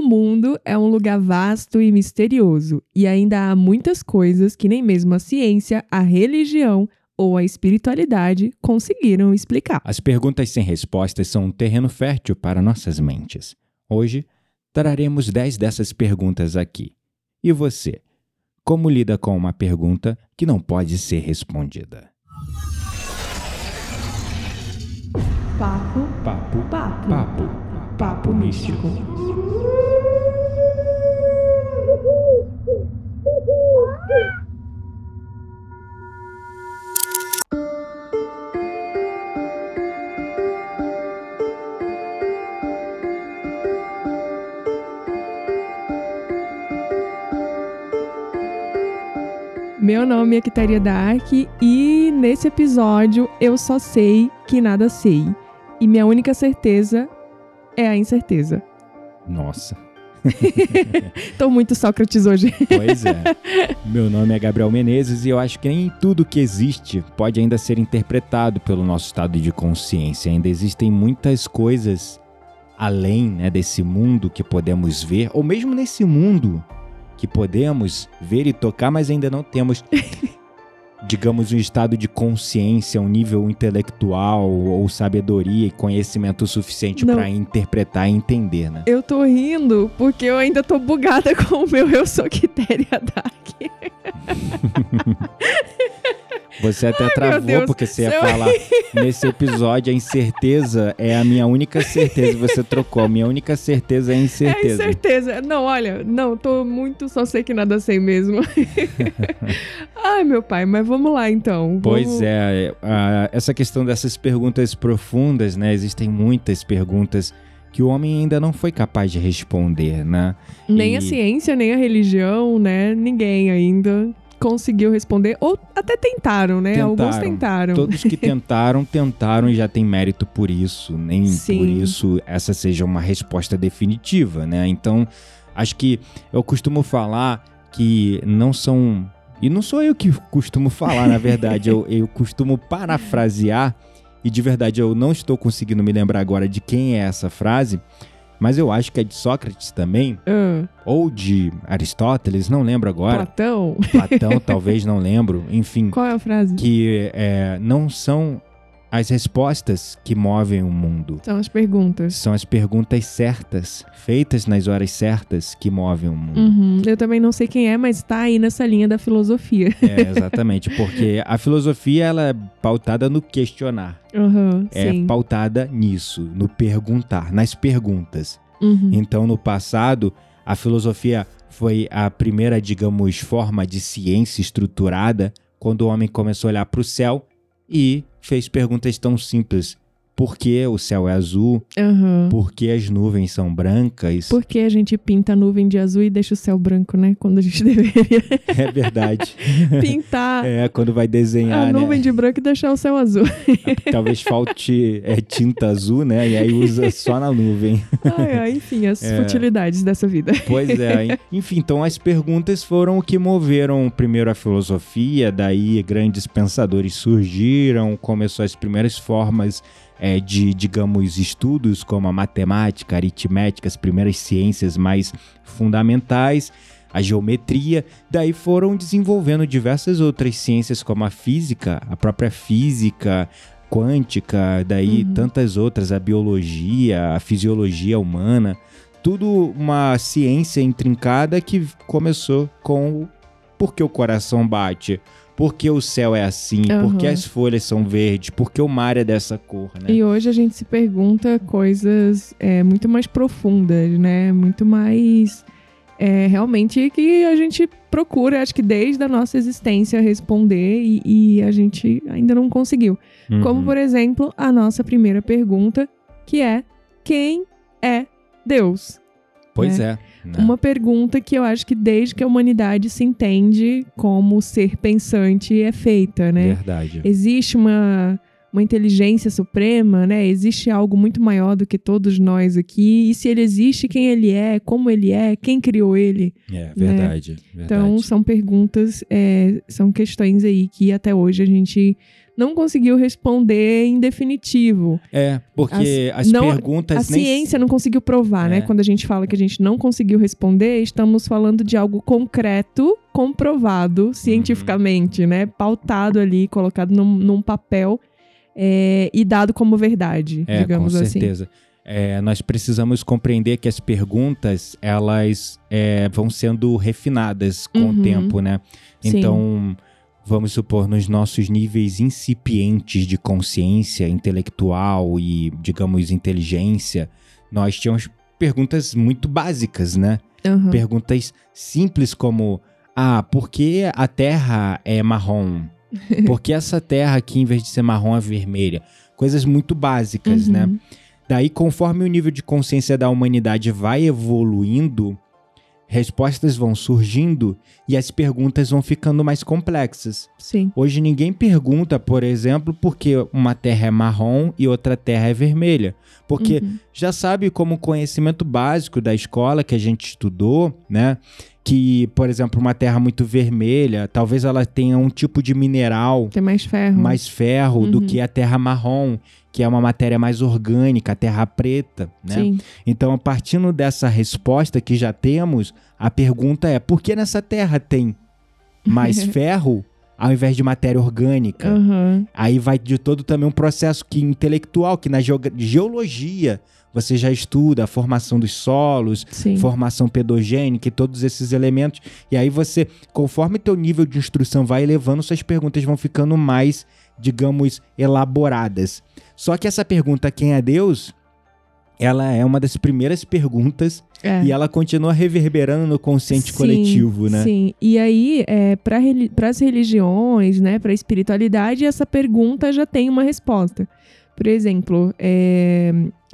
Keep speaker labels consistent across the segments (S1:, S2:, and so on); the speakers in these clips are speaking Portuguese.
S1: O mundo é um lugar vasto e misterioso, e ainda há muitas coisas que nem mesmo a ciência, a religião ou a espiritualidade conseguiram explicar.
S2: As perguntas sem respostas são um terreno fértil para nossas mentes. Hoje, traremos 10 dessas perguntas aqui. E você? Como lida com uma pergunta que não pode ser respondida?
S1: Papo,
S2: Papo,
S1: papo,
S2: papo,
S1: papo místico. Meu nome é Quitaria Dark e nesse episódio eu só sei que nada sei. E minha única certeza é a incerteza.
S2: Nossa,
S1: Tô muito Sócrates hoje.
S2: pois é. Meu nome é Gabriel Menezes e eu acho que nem tudo que existe pode ainda ser interpretado pelo nosso estado de consciência. Ainda existem muitas coisas além né, desse mundo que podemos ver, ou mesmo nesse mundo que podemos ver e tocar, mas ainda não temos, digamos, um estado de consciência, um nível intelectual ou sabedoria e conhecimento suficiente para interpretar e entender, né?
S1: Eu tô rindo porque eu ainda tô bugada com o meu Eu Sou Quitéria Dark.
S2: Você até
S1: meu
S2: travou porque você ia
S1: se eu-
S2: falar nesse episódio a incerteza é a minha única certeza. Você trocou. A minha única certeza é a
S1: É
S2: incerteza.
S1: incerteza. Não, olha, não, tô muito só sei que nada sei mesmo. Ai, meu pai, mas vamos lá então.
S2: Pois
S1: Vamos-
S2: é, a- essa questão dessas perguntas profundas, né? Existem muitas perguntas que o homem ainda não foi capaz de responder, né?
S1: Nem
S2: E-
S1: a ciência, nem a religião, né? Ninguém ainda conseguiu responder. Ou até tentaram, né? Alguns
S2: Tentaram.
S1: tentaram.
S2: Todos que tentaram, tentaram e já tem mérito por isso. Nem
S1: Sim.
S2: por isso essa seja uma resposta definitiva, né? Então, acho que eu costumo falar que não são. E não sou eu que costumo falar, na verdade. eu, eu costumo parafrasear, e de verdade eu não estou conseguindo me lembrar agora de quem é essa frase, mas eu acho que é de Sócrates também,
S1: Ah,
S2: ou de Aristóteles, não lembro agora.
S1: Platão?
S2: Platão, talvez, não lembro. Enfim
S1: Qual é a frase?
S2: que é, não são as respostas que movem o mundo.
S1: São as perguntas.
S2: São as perguntas certas, feitas nas horas certas, que movem o mundo.
S1: Uhum. Eu também não sei quem é, mas tá aí nessa linha da filosofia.
S2: É, exatamente, porque a filosofia ela é pautada no questionar,
S1: Uhum,
S2: é
S1: sim.
S2: pautada nisso, no perguntar, nas perguntas.
S1: Uhum.
S2: Então, no passado, a filosofia foi a primeira, digamos, forma de ciência estruturada quando o homem começou a olhar para o céu e fez perguntas tão simples. Por que o céu é azul?
S1: Uhum.
S2: Por que as nuvens são brancas?
S1: Por que a gente pinta a nuvem de azul e deixa o céu branco, né? Quando a gente deveria
S2: É verdade.
S1: pintar
S2: É, quando vai desenhar,
S1: a
S2: né?
S1: nuvem de branco e deixar o céu azul.
S2: Talvez falte é, tinta azul, né? E aí usa só na nuvem.
S1: Ai, enfim, as
S2: É.
S1: futilidades dessa vida.
S2: Pois é. Enfim, então as perguntas foram o que moveram primeiro a filosofia, daí grandes pensadores surgiram, começou as primeiras formas é, de, digamos, estudos como a matemática, a aritmética, as primeiras ciências mais fundamentais, a geometria, daí foram desenvolvendo diversas outras ciências como a física, a própria física quântica, daí
S1: Uhum.
S2: tantas outras, a biologia, a fisiologia humana tudo uma ciência intrincada que começou com o por que o coração bate, por que o céu é assim, por que
S1: Aham.
S2: as folhas são verdes, por que o mar é dessa cor, né?
S1: E hoje a gente se pergunta coisas é, muito mais profundas, né? Muito mais. é, realmente que a gente procura, acho que desde a nossa existência, responder e, e a gente ainda não conseguiu. Como,
S2: Uhum.
S1: por exemplo, a nossa primeira pergunta, que é: quem é Deus?
S2: Pois é. né?
S1: Uma pergunta que eu acho que desde que a humanidade se entende como ser pensante é feita, né?
S2: Verdade.
S1: Existe uma, uma inteligência suprema, né? Existe algo muito maior do que todos nós aqui. E se ele existe, quem ele é, como ele é, quem criou ele?
S2: É, verdade.
S1: Então,
S2: verdade.
S1: são perguntas, é, são questões aí que até hoje a gente não conseguiu responder em definitivo.
S2: É, porque as, as não, perguntas.
S1: A nem... ciência não conseguiu provar, né? é. né? Quando a gente fala que a gente não conseguiu responder, estamos falando de algo concreto, comprovado cientificamente, uhum. né? Pautado ali, colocado num, num papel é, e dado como verdade, é, digamos
S2: com
S1: assim.
S2: certeza. É, nós precisamos compreender que as perguntas elas é, vão sendo refinadas com uhum. o tempo, né? Então, Sim. Vamos supor, nos nossos níveis incipientes de consciência intelectual e, digamos, inteligência, nós tínhamos perguntas muito básicas, né? Uhum. Perguntas simples como: ah, por que a Terra é marrom? Por que essa Terra aqui, em vez de ser marrom, é vermelha? Coisas muito básicas, né? uhum. né? Daí, conforme o nível de consciência da humanidade vai evoluindo, respostas vão surgindo e as perguntas vão ficando mais complexas.
S1: Sim.
S2: Hoje ninguém pergunta, por exemplo, por que uma terra é marrom e outra terra é vermelha. Porque uhum. já sabe como conhecimento básico da escola que a gente estudou, né? que, por exemplo, uma terra muito vermelha, talvez ela tenha um tipo de mineral.
S1: Tem mais ferro.
S2: Mais ferro uhum. do que a terra marrom, que é uma matéria mais orgânica, a terra preta, né? Sim. Então, partindo dessa resposta que já temos, a pergunta é: por que nessa terra tem mais ferro ao invés de matéria orgânica? Uhum. Aí vai de todo também um processo que intelectual que na geologia você já estuda a formação dos solos, Sim. formação pedogênica e todos esses elementos. E aí você, conforme teu nível de instrução vai elevando, suas perguntas vão ficando mais, digamos, elaboradas. Só que essa pergunta, quem é Deus? Ela é uma das primeiras perguntas é. e ela continua reverberando no consciente sim, coletivo, né?
S1: Sim, e aí, é, para as religiões, né, para a espiritualidade, essa pergunta já tem uma resposta. Por exemplo, é,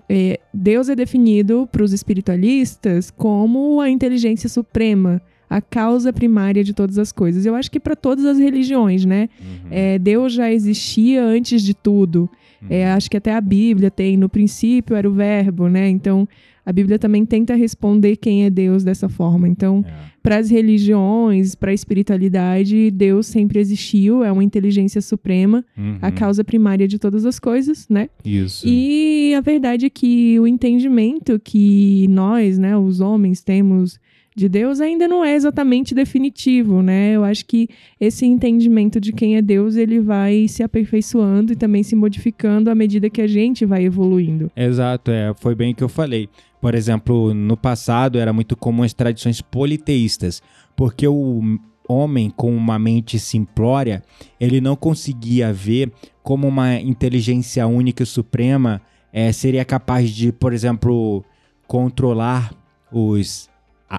S1: é, Deus é definido para os espiritualistas como a inteligência suprema, a causa primária de todas as coisas. Eu acho que para todas as religiões, né? Uhum. É, Deus já existia antes de tudo. É, uhum. acho que até a Bíblia tem, no princípio era o verbo, né? Então, a Bíblia também tenta responder quem é Deus dessa forma. Então, é. para as religiões, para a espiritualidade, Deus sempre existiu, é uma inteligência suprema, uhum. a causa primária de todas as coisas, né?
S2: Isso.
S1: E a verdade é que o entendimento que nós, né, os homens, temos de Deus ainda não é exatamente definitivo, né? Eu acho que esse entendimento de quem é Deus, ele vai se aperfeiçoando e também se modificando à medida que a gente vai evoluindo.
S2: Exato, é, foi bem o que eu falei. Por exemplo, no passado era muito comum as tradições politeístas, porque o homem com uma mente simplória, ele não conseguia ver como uma inteligência única e suprema é, seria capaz de, por exemplo, controlar os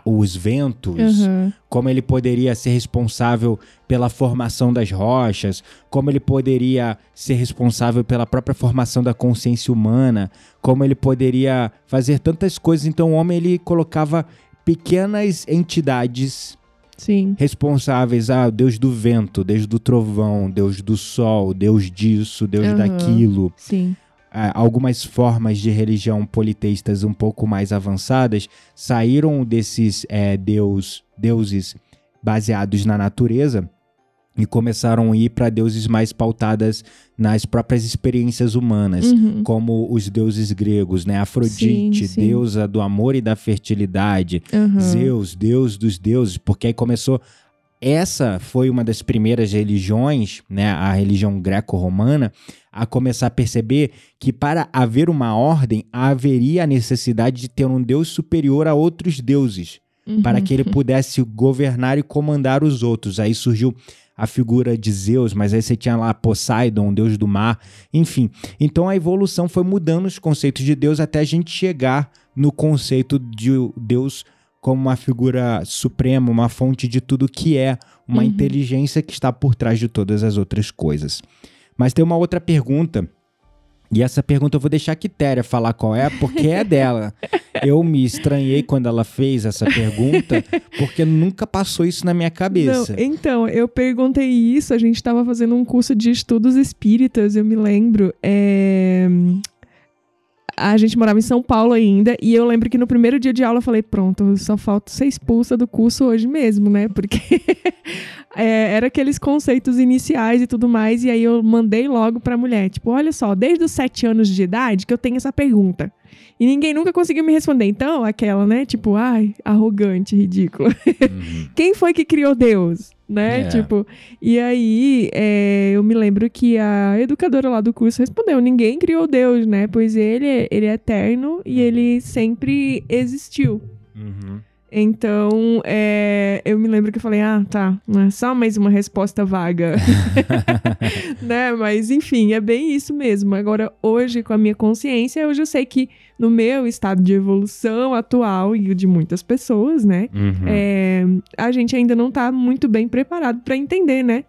S2: os ventos, uhum. como ele poderia ser responsável pela formação das rochas, como ele poderia ser responsável pela própria formação da consciência humana, como ele poderia fazer tantas coisas. Então o homem ele colocava pequenas entidades
S1: Sim.
S2: responsáveis, ah, Deus do vento, Deus do trovão, Deus do sol, Deus disso, Deus uhum. daquilo.
S1: Sim
S2: algumas formas de religião politeístas um pouco mais avançadas saíram desses é, deus, deuses baseados na natureza e começaram a ir para deuses mais pautadas nas próprias experiências humanas, uhum. como os deuses gregos, né? Afrodite, sim, sim. deusa do amor e da fertilidade, uhum. Zeus, deus dos deuses, porque aí começou essa foi uma das primeiras religiões, né, a religião greco-romana, a começar a perceber que para haver uma ordem haveria a necessidade de ter um deus superior a outros deuses, uhum. para que ele pudesse governar e comandar os outros. Aí surgiu a figura de Zeus, mas aí você tinha lá Poseidon, deus do mar, enfim. Então a evolução foi mudando os conceitos de Deus até a gente chegar no conceito de Deus como uma figura suprema, uma fonte de tudo que é, uma uhum. inteligência que está por trás de todas as outras coisas. Mas tem uma outra pergunta, e essa pergunta eu vou deixar a Quitéria falar qual é, porque é dela. Eu me estranhei quando ela fez essa pergunta, porque nunca passou isso na minha cabeça.
S1: Não, então, eu perguntei isso, a gente estava fazendo um curso de estudos espíritas, eu me lembro. É a gente morava em São Paulo ainda, e eu lembro que no primeiro dia de aula eu falei, pronto, só falta ser expulsa do curso hoje mesmo, né? Porque é, era aqueles conceitos iniciais e tudo mais, e aí eu mandei logo pra mulher, tipo, olha só, desde os sete anos de idade que eu tenho essa pergunta. E ninguém nunca conseguiu me responder. Então, aquela, né? Tipo, ai, arrogante, ridículo. Uhum. Quem foi que criou Deus? Né? É. Tipo, e aí é, eu me lembro que a educadora lá do curso respondeu: ninguém criou Deus, né? Pois ele, ele é eterno e ele sempre existiu. Uhum. Então, é, eu me lembro que eu falei, ah, tá, é só mais uma resposta vaga. né? Mas, enfim, é bem isso mesmo. Agora, hoje, com a minha consciência, hoje eu sei que no meu estado de evolução atual e de muitas pessoas, né? Uhum. É, a gente ainda não tá muito bem preparado para entender, né?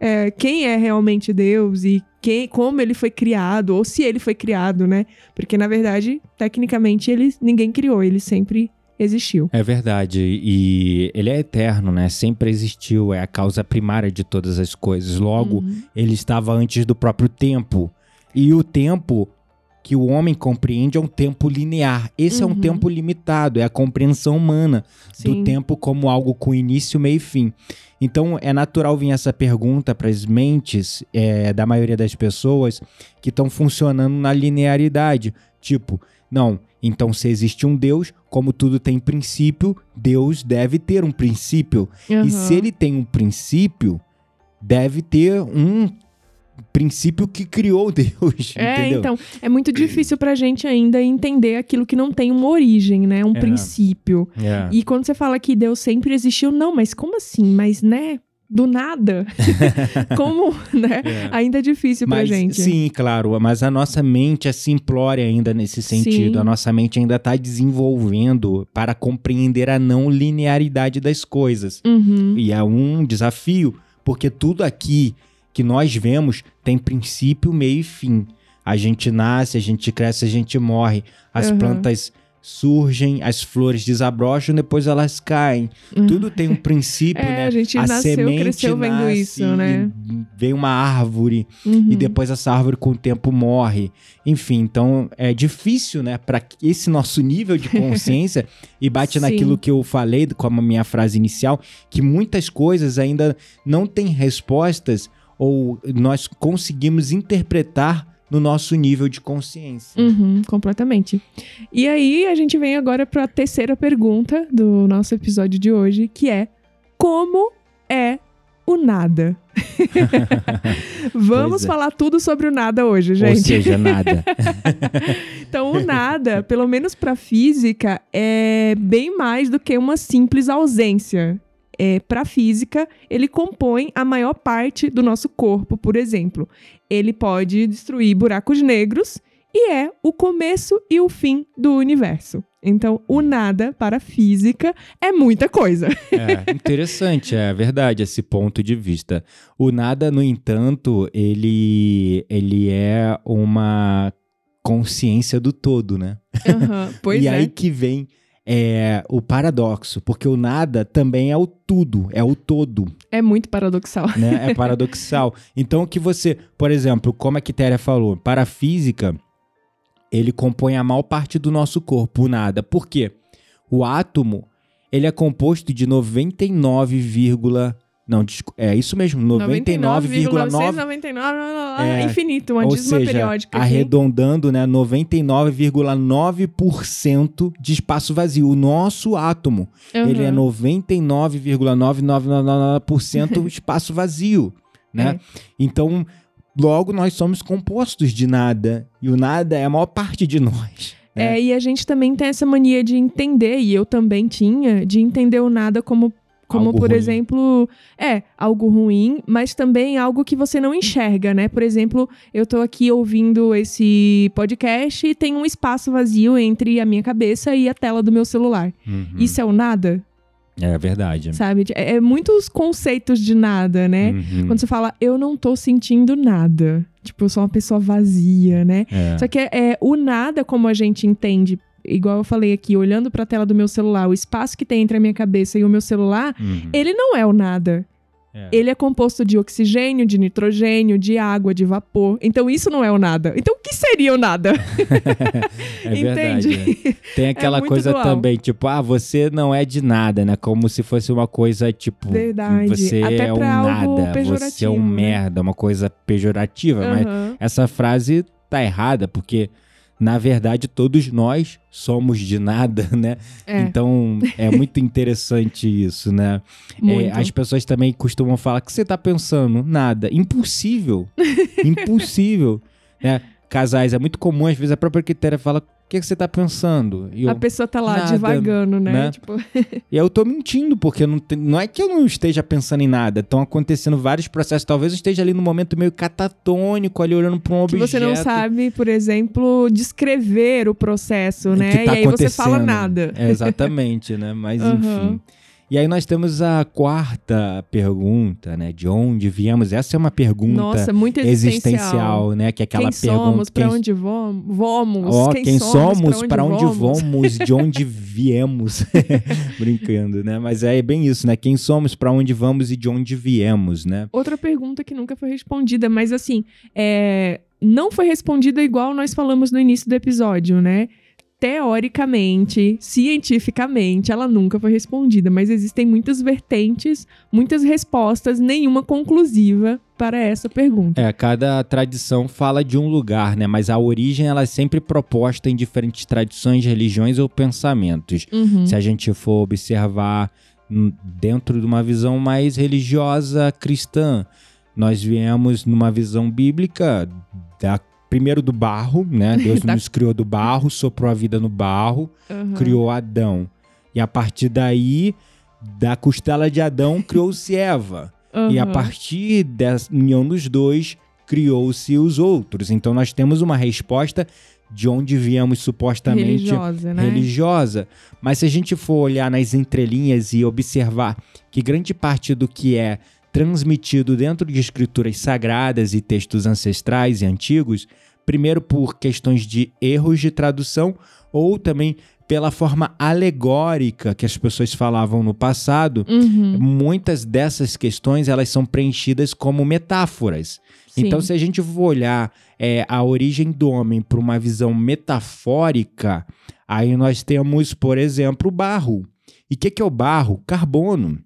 S1: É, quem é realmente Deus e quem, como ele foi criado, ou se ele foi criado, né? Porque, na verdade, tecnicamente, ele, ninguém criou, ele sempre existiu.
S2: É verdade. E ele é eterno, né? Sempre existiu. É a causa primária de todas as coisas. Logo, uhum. ele estava antes do próprio tempo. E o tempo que o homem compreende é um tempo linear. Esse uhum. é um uhum. tempo limitado, é a compreensão humana Sim. do tempo como algo com início, meio e fim. Então é natural vir essa pergunta para as mentes é, da maioria das pessoas que estão funcionando na linearidade. Tipo, não, então, se existe um Deus, como tudo tem princípio, Deus deve ter um princípio. Uhum. E se ele tem um princípio, deve ter um princípio que criou Deus.
S1: É,
S2: entendeu?
S1: então, é muito difícil pra gente ainda entender aquilo que não tem uma origem, né? Um é. princípio. É. E quando você fala que Deus sempre existiu, não, mas como assim? Mas, né? Do nada. Como, né? É. Ainda é difícil pra
S2: mas,
S1: gente.
S2: Sim, claro. Mas a nossa mente é simplória ainda nesse sentido. Sim. A nossa mente ainda está desenvolvendo para compreender a não linearidade das coisas. Uhum. E é um desafio, porque tudo aqui que nós vemos tem princípio, meio e fim. A gente nasce, a gente cresce, a gente morre. As uhum. plantas surgem, as flores desabrocham, depois elas caem. Uhum. Tudo tem um princípio,
S1: é,
S2: né?
S1: A gente a nasceu, semente cresceu vendo isso, né?
S2: Vem uma árvore uhum. e depois essa árvore com o tempo morre. Enfim, então é difícil, né, para esse nosso nível de consciência e bate naquilo que eu falei como a minha frase inicial, que muitas coisas ainda não têm respostas ou nós conseguimos interpretar no nosso nível de consciência.
S1: Uhum, completamente. E aí a gente vem agora para a terceira pergunta do nosso episódio de hoje, que é como é o nada? Vamos é. falar tudo sobre o nada hoje, gente. Ou
S2: seja, nada.
S1: então, o nada, pelo menos para física, é bem mais do que uma simples ausência é, para a física, ele compõe a maior parte do nosso corpo, por exemplo. Ele pode destruir buracos negros e é o começo e o fim do universo. Então, o nada para a física é muita coisa.
S2: É interessante, é verdade esse ponto de vista. O nada, no entanto, ele, ele é uma consciência do todo, né?
S1: Uhum, pois
S2: e
S1: é.
S2: aí que vem é o paradoxo, porque o nada também é o tudo, é o todo.
S1: É muito paradoxal.
S2: Né? É paradoxal. então, que você, por exemplo, como a Quitéria falou, para a física, ele compõe a maior parte do nosso corpo, o nada. Por quê? O átomo, ele é composto de 99, não, é isso mesmo, 99,9
S1: 99, é, infinito, uma dízima seja, periódica.
S2: Arredondando, né, 99,9% de espaço vazio. O nosso átomo, uhum. ele é 99,9999% espaço vazio, né? É. Então, logo nós somos compostos de nada, e o nada é a maior parte de nós.
S1: Né? É, e a gente também tem essa mania de entender, e eu também tinha, de entender o nada como como, algo por ruim. exemplo, é, algo ruim, mas também algo que você não enxerga, né? Por exemplo, eu tô aqui ouvindo esse podcast e tem um espaço vazio entre a minha cabeça e a tela do meu celular. Uhum. Isso é o nada?
S2: É verdade.
S1: Sabe? É, é muitos conceitos de nada, né? Uhum. Quando você fala, eu não tô sentindo nada. Tipo, eu sou uma pessoa vazia, né? É. Só que é, é, o nada, como a gente entende igual eu falei aqui, olhando para a tela do meu celular, o espaço que tem entre a minha cabeça e o meu celular, uhum. ele não é o nada.
S2: É.
S1: Ele é composto de oxigênio, de nitrogênio, de água, de vapor. Então isso não é o nada. Então o que seria o nada?
S2: É verdade.
S1: Entende?
S2: né? Tem aquela
S1: muito
S2: coisa
S1: dual.
S2: também, tipo, ah, você não é de nada, né? Como se fosse uma coisa, tipo,
S1: Verdade.
S2: você
S1: Até
S2: é um nada, você é um
S1: né?
S2: merda, uma coisa pejorativa. Mas
S1: Aham.
S2: essa frase tá errada, porque, na verdade, todos nós somos de nada, né?
S1: É,
S2: Então, é muito interessante isso, né? É, as pessoas também costumam falar, o que você tá pensando? Nada. Impossível. Impossível. né? Casais, é muito comum, às vezes a própria critéria fala, que, que você tá pensando? E eu,
S1: A pessoa tá lá
S2: nada,
S1: divagando, né?
S2: né?
S1: Tipo,
S2: e eu tô mentindo, porque não, tem- não é que eu não esteja pensando em nada. Estão acontecendo vários processos. Talvez eu esteja ali no momento meio catatônico, ali olhando pra um
S1: que
S2: objeto.
S1: você não sabe, por exemplo, descrever o processo, né?
S2: tá
S1: e aí você fala nada.
S2: É, exatamente, né? Mas
S1: Aham.
S2: enfim. E aí nós temos a quarta pergunta, né? De onde viemos? Essa é uma pergunta
S1: Nossa, muito existencial.
S2: existencial, né? Que é aquela
S1: quem
S2: pergunta.
S1: somos, pra
S2: quem-
S1: onde vamos? Vamos.
S2: Ó,
S1: quem,
S2: quem, somos,
S1: pra
S2: para onde
S1: vamos?
S2: vamos, de onde viemos. Brincando, né? Mas é bem isso, né? Quem somos, para onde vamos e de onde viemos, né?
S1: Outra pergunta que nunca foi respondida, mas assim, é, não foi respondida igual nós falamos no início do episódio, né? Teoricamente, cientificamente, ela nunca foi respondida, mas existem muitas vertentes, muitas respostas, nenhuma conclusiva para essa pergunta.
S2: É, cada tradição fala de um lugar, né? Mas a origem ela é sempre proposta em diferentes tradições, religiões ou pensamentos.
S1: Uhum.
S2: Se a gente for observar dentro de uma visão mais religiosa cristã, nós viemos numa visão bíblica da primeiro do barro, né? Deus nos criou do barro, soprou a vida no barro,
S1: Uhum.
S2: criou Adão. E a partir daí, da costela de Adão, criou-se Eva. E a
S1: Uhum.
S2: partir dessa união dos dois, criou-se os outros. Então nós temos uma resposta de onde viemos supostamente
S1: religiosa, né?
S2: religiosa. Mas se a gente for olhar nas entrelinhas e observar que grande parte do que é transmitido dentro de escrituras sagradas e textos ancestrais e antigos, primeiro por questões de erros de tradução ou também pela forma alegórica que as pessoas falavam no passado,
S1: Uhum.
S2: muitas dessas questões elas são preenchidas como metáforas.
S1: Sim.
S2: Então, se a gente for olhar é, a origem do homem por uma visão metafórica, aí nós temos, por exemplo, o barro. E o que, que é o barro? Carbono.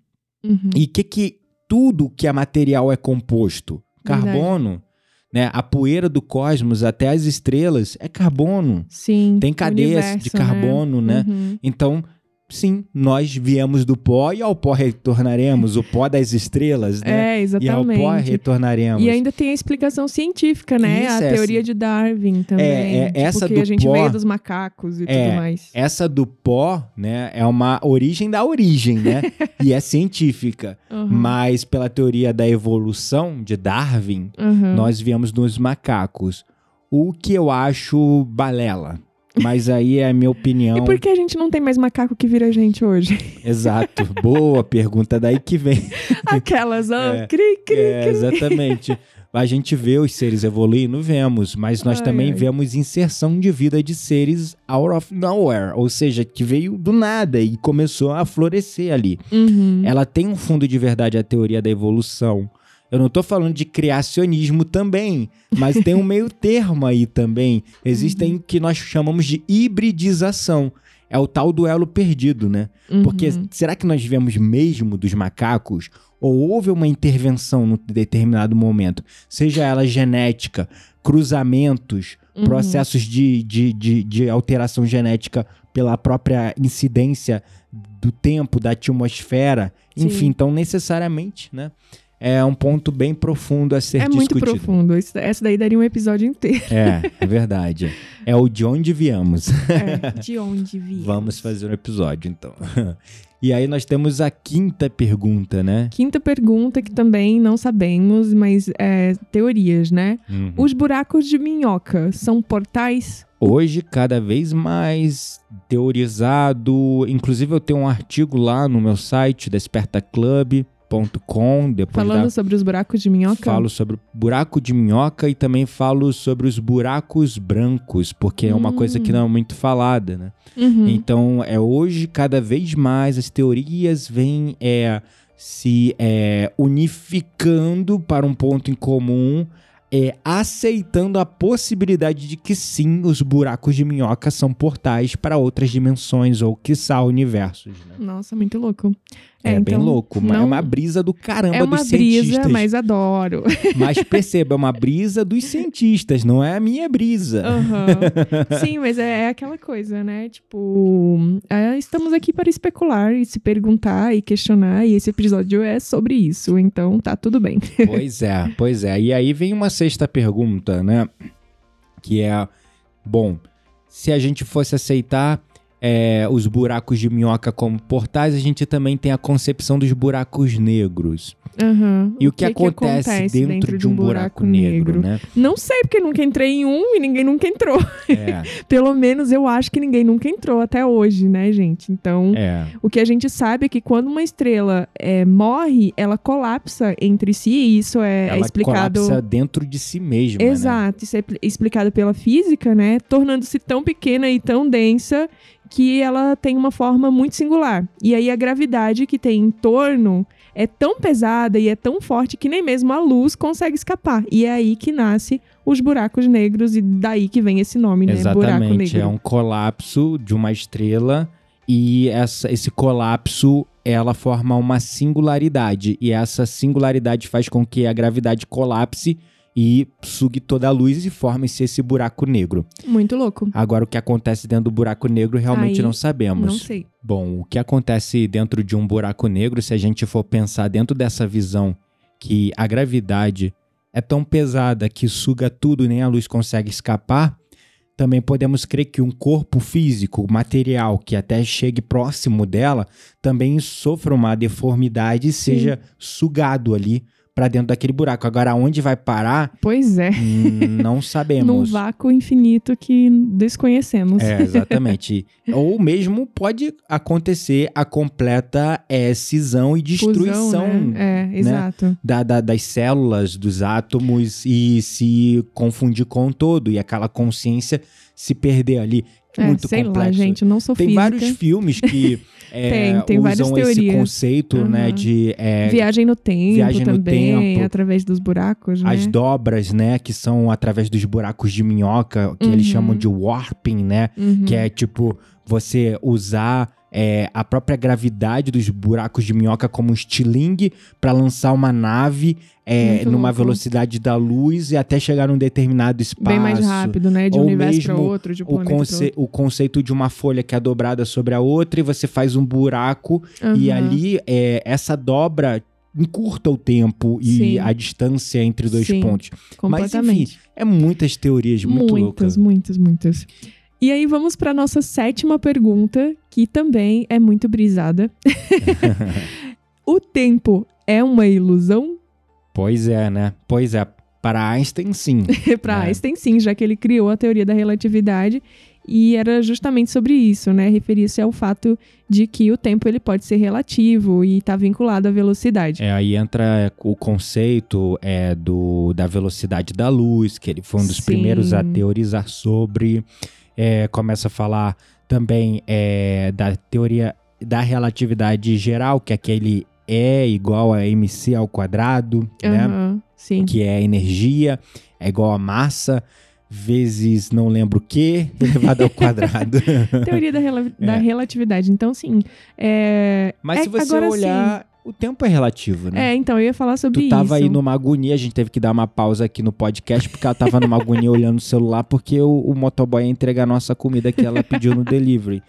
S1: Uhum.
S2: E o que, que tudo que é material é composto?
S1: Verdade.
S2: Carbono. Né? A poeira do cosmos até as estrelas é carbono.
S1: Sim.
S2: Tem cadeias
S1: universo,
S2: de carbono, né?
S1: Uhum.
S2: Então, sim, nós viemos do pó e ao pó retornaremos. O pó das estrelas, né?
S1: É,
S2: e ao pó
S1: exatamente.
S2: retornaremos.
S1: E ainda tem a explicação científica, né?
S2: Isso,
S1: a
S2: é
S1: teoria de Darwin também.
S2: é,
S1: tipo,
S2: essa
S1: que
S2: do
S1: a gente
S2: pó-
S1: veio dos macacos e
S2: É,
S1: tudo mais.
S2: Essa do pó, né, é uma origem da origem, né? e é científica.
S1: Uhum,
S2: Mas pela teoria da evolução de Darwin,
S1: uhum.
S2: nós viemos dos macacos. O que eu acho balela. Mas aí é a minha opinião.
S1: E por que a gente não tem mais macaco que vira gente hoje?
S2: Exato. Boa pergunta. Daí que vem.
S1: Aquelas, ó,
S2: É,
S1: cri, cri,
S2: É,
S1: cri.
S2: exatamente. A gente vê os seres evoluindo, vemos, mas nós
S1: Ai,
S2: também
S1: ai.
S2: vemos inserção de vida de seres out of nowhere, ou seja, que veio do nada e começou a florescer ali.
S1: Uhum.
S2: Ela tem um fundo de verdade a teoria da evolução. Eu não tô falando de criacionismo também, mas tem um meio termo aí também. Existem
S1: Uhum.
S2: o que nós chamamos de hibridização. É o tal duelo perdido, né? Porque
S1: Uhum.
S2: será que nós viemos mesmo dos macacos? Ou houve uma intervenção num determinado momento? Seja ela genética, cruzamentos,
S1: Uhum.
S2: processos de, de, de, de alteração genética pela própria incidência do tempo, da atmosfera.
S1: Sim.
S2: Enfim, então necessariamente, né? É um ponto bem profundo a ser
S1: É muito
S2: discutido.
S1: profundo. Isso- Essa daí daria um episódio inteiro.
S2: É, é verdade. É o de onde viemos.
S1: É, de onde viemos?
S2: Vamos fazer um episódio, então. E aí nós temos a quinta pergunta, né?
S1: Quinta pergunta que também não sabemos, mas é, teorias, né?
S2: Uhum.
S1: Os buracos de minhoca são portais?
S2: Hoje, cada vez mais teorizado. Inclusive, eu tenho um artigo lá no meu site, despertaclub.com. Depois
S1: Falando
S2: da...
S1: sobre os buracos de minhoca?
S2: Falo sobre o buraco de minhoca e também falo sobre os buracos brancos, porque é uma coisa que
S1: Hum.
S2: não é muito falada, né?
S1: Uhum.
S2: Então, é hoje, cada vez mais, as teorias vêm é, se é, unificando para um ponto em comum, é, aceitando a possibilidade de que sim, os buracos de minhoca são portais para outras dimensões ou quiçá universos. Né?
S1: Nossa, muito louco.
S2: É,
S1: É,
S2: bem
S1: então,
S2: louco, mas é
S1: não-
S2: uma brisa do caramba
S1: É uma
S2: dos
S1: brisa,
S2: cientistas.
S1: mas adoro.
S2: Mas perceba, é uma brisa dos cientistas, não é a minha brisa.
S1: Aham. Sim, mas é, é aquela coisa, né? Tipo, é, estamos aqui para especular e se perguntar e questionar, e esse episódio é sobre isso, então tá tudo bem.
S2: Pois é, pois é. E aí vem uma sexta pergunta, né? Que é, bom, se a gente fosse aceitar é, os buracos de minhoca como portais, a gente também tem a concepção dos buracos negros.
S1: Aham.
S2: E o que, acontece, dentro, de um buraco, negro, né?
S1: Não sei, porque nunca entrei em um e ninguém nunca entrou.
S2: É,
S1: Pelo menos eu acho que ninguém nunca entrou até hoje, né, gente? Então,
S2: é.
S1: o que a gente sabe é que quando uma estrela é, morre, ela colapsa entre si, e isso é,
S2: Ela
S1: explicado.
S2: colapsa dentro de si mesma, né?
S1: Exato, isso é pl- explicado pela física, né? Tornando-se tão pequena e tão densa que ela tem uma forma muito singular. E aí a gravidade que tem em torno é tão pesada e é tão forte que nem mesmo a luz consegue escapar. E é aí que nasce os buracos negros e daí que vem esse nome, né? Buraco
S2: Exatamente,
S1: negro.
S2: é um colapso de uma estrela e essa, esse colapso ela forma uma singularidade e essa singularidade faz com que a gravidade colapse e sugue toda a luz e forme-se esse buraco negro.
S1: Muito louco.
S2: Agora o que acontece dentro do buraco negro realmente
S1: Aí,
S2: não sabemos.
S1: Não sei.
S2: Bom, o que acontece dentro de um buraco negro, se a gente for pensar dentro dessa visão que a gravidade é tão pesada que suga tudo e nem a luz consegue escapar, também podemos crer que um corpo físico, material, que até chegue próximo dela, também sofra uma deformidade e seja sugado ali para dentro daquele buraco. Agora, aonde vai parar,
S1: Pois é.
S2: hum, não
S1: Num
S2: sabemos.
S1: vácuo infinito que desconhecemos.
S2: É, exatamente. Ou mesmo pode acontecer a completa é, cisão e destruição
S1: Fusão, né? É, exato.
S2: da- da- das células, dos átomos e se confundir com o todo e aquela consciência se perder ali.
S1: É,
S2: Muito
S1: sei
S2: complexo.
S1: lá, gente, não sou
S2: Tem
S1: física.
S2: vários filmes que é,
S1: Tem, tem várias
S2: usam esse conceito, né,
S1: Aham.
S2: de é,
S1: Viagem no tempo
S2: Viagem no
S1: também,
S2: tempo.
S1: através dos buracos, né?
S2: as dobras, né, que são através dos buracos de minhoca, que eles
S1: Uhum.
S2: chamam de warping, né,
S1: Uhum.
S2: que é tipo você usar é, a própria gravidade dos buracos de minhoca como um estilingue para lançar uma nave é, numa
S1: louco.
S2: velocidade da luz e até chegar num determinado espaço.
S1: Bem mais rápido, né? De um universo para
S2: mesmo
S1: outro, de um
S2: O, conce-
S1: outro.
S2: o conceito de uma folha que é dobrada sobre a outra e você faz um buraco e
S1: Aham.
S2: ali é, essa dobra encurta o tempo e
S1: Sim.
S2: a distância entre dois
S1: Sim,
S2: pontos. Mas enfim, é muitas teorias muito loucas.
S1: muitas, muitas, muitas. E aí vamos para nossa sétima pergunta, que também é muito brisada. o tempo é uma ilusão?
S2: Pois é, né? Pois é. Para Einstein, sim.
S1: para
S2: É.
S1: Einstein, sim, já que ele criou a teoria da relatividade e era justamente sobre isso, né? Referia-se ao fato de que o tempo ele pode ser relativo e está vinculado à velocidade.
S2: É, aí entra o conceito é, do, da velocidade da luz, que ele foi um dos
S1: Sim.
S2: primeiros a teorizar sobre. É, começa a falar também é, da teoria da relatividade geral, que é aquele E igual a mc ao quadrado, né?
S1: Aham, sim.
S2: Que é energia, é igual a massa, vezes não lembro o que, elevado ao quadrado.
S1: Teoria da, rela- da
S2: É.
S1: relatividade. Então, sim. É...
S2: Mas
S1: é-
S2: se você olhar, o tempo é relativo, né?
S1: É, então, eu ia falar sobre
S2: Tu tava
S1: isso.
S2: aí numa agonia, a gente teve que dar uma pausa aqui no podcast, porque ela tava numa agonia olhando o celular, porque o, o motoboy ia entregar a nossa comida que ela pediu no delivery.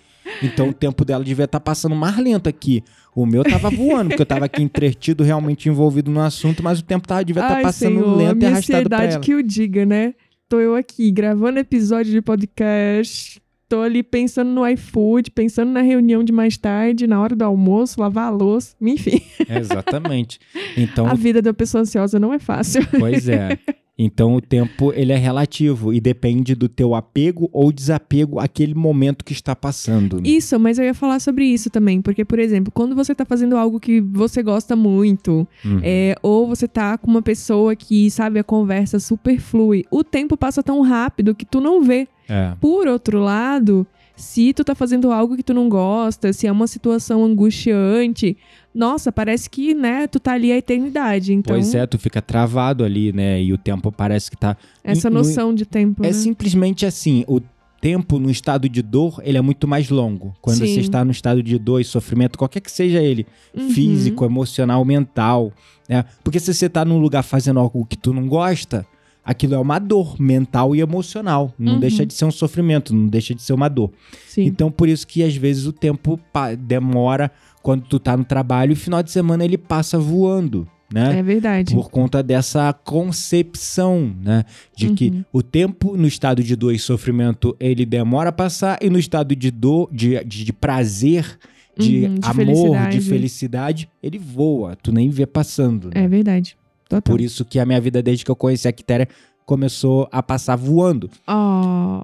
S2: Então o tempo dela devia estar passando mais lento aqui. O meu tava voando, porque eu tava aqui entretido, realmente envolvido no assunto, mas o tempo tava, devia estar
S1: Ai,
S2: passando
S1: Senhor,
S2: lento e arrastado pra
S1: ansiedade
S2: ela.
S1: que o diga, né? Tô eu aqui gravando episódio de podcast, tô ali pensando no iFood, pensando na reunião de mais tarde, na hora do almoço, lavar a louça, enfim.
S2: Exatamente. Então,
S1: A vida da pessoa ansiosa não é fácil.
S2: pois é. Então o tempo ele é relativo e depende do teu apego ou desapego àquele momento que está passando.
S1: Isso, mas eu ia falar sobre isso também, porque, por exemplo, quando você tá fazendo algo que você gosta muito,
S2: Uhum.
S1: é, ou você tá com uma pessoa que, sabe, a conversa super flui, o tempo passa tão rápido que tu não vê.
S2: É.
S1: Por outro lado, se tu tá fazendo algo que tu não gosta, se é uma situação angustiante, nossa, parece que, né, tu tá ali a eternidade. Então,
S2: Pois é, tu fica travado ali, né? E o tempo parece que tá.
S1: essa
S2: no-
S1: noção de tempo.
S2: É
S1: né?
S2: simplesmente assim, o tempo no estado de dor, ele é muito mais longo. Quando
S1: Sim.
S2: você está no estado de dor e sofrimento, qualquer que seja ele,
S1: Uhum.
S2: físico, emocional, mental, né? Porque se você tá num lugar fazendo algo que tu não gosta, aquilo é uma dor mental e emocional. Não
S1: Uhum.
S2: deixa de ser um sofrimento, não deixa de ser uma dor.
S1: Sim.
S2: Então, por isso que às vezes o tempo demora quando tu tá no trabalho e o final de semana ele passa voando, né?
S1: É verdade.
S2: Por conta dessa concepção, né? De que
S1: Uhum.
S2: o tempo no estado de dor e sofrimento ele demora a passar e no estado de dor, de, de, de prazer, de,
S1: Uhum, de
S2: amor,
S1: felicidade.
S2: de felicidade, ele voa. Tu nem vê passando. né?
S1: É verdade. Total.
S2: Por isso que a minha vida, desde que eu conheci a Quitéria, começou a passar voando.
S1: Oh,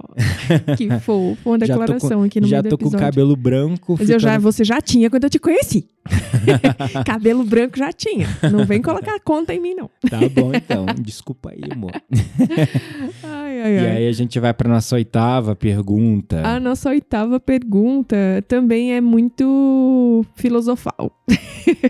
S1: que fofo. Uma declaração aqui no
S2: Já tô com o cabelo branco.
S1: Mas eu já,
S2: ficando-
S1: você já tinha quando eu te conheci. Cabelo branco já tinha. Não vem colocar conta em mim, não.
S2: Tá bom, então. Desculpa aí, amor.
S1: Ai, ai,
S2: E aí a gente vai pra nossa oitava pergunta.
S1: A nossa oitava pergunta também é muito filosofal.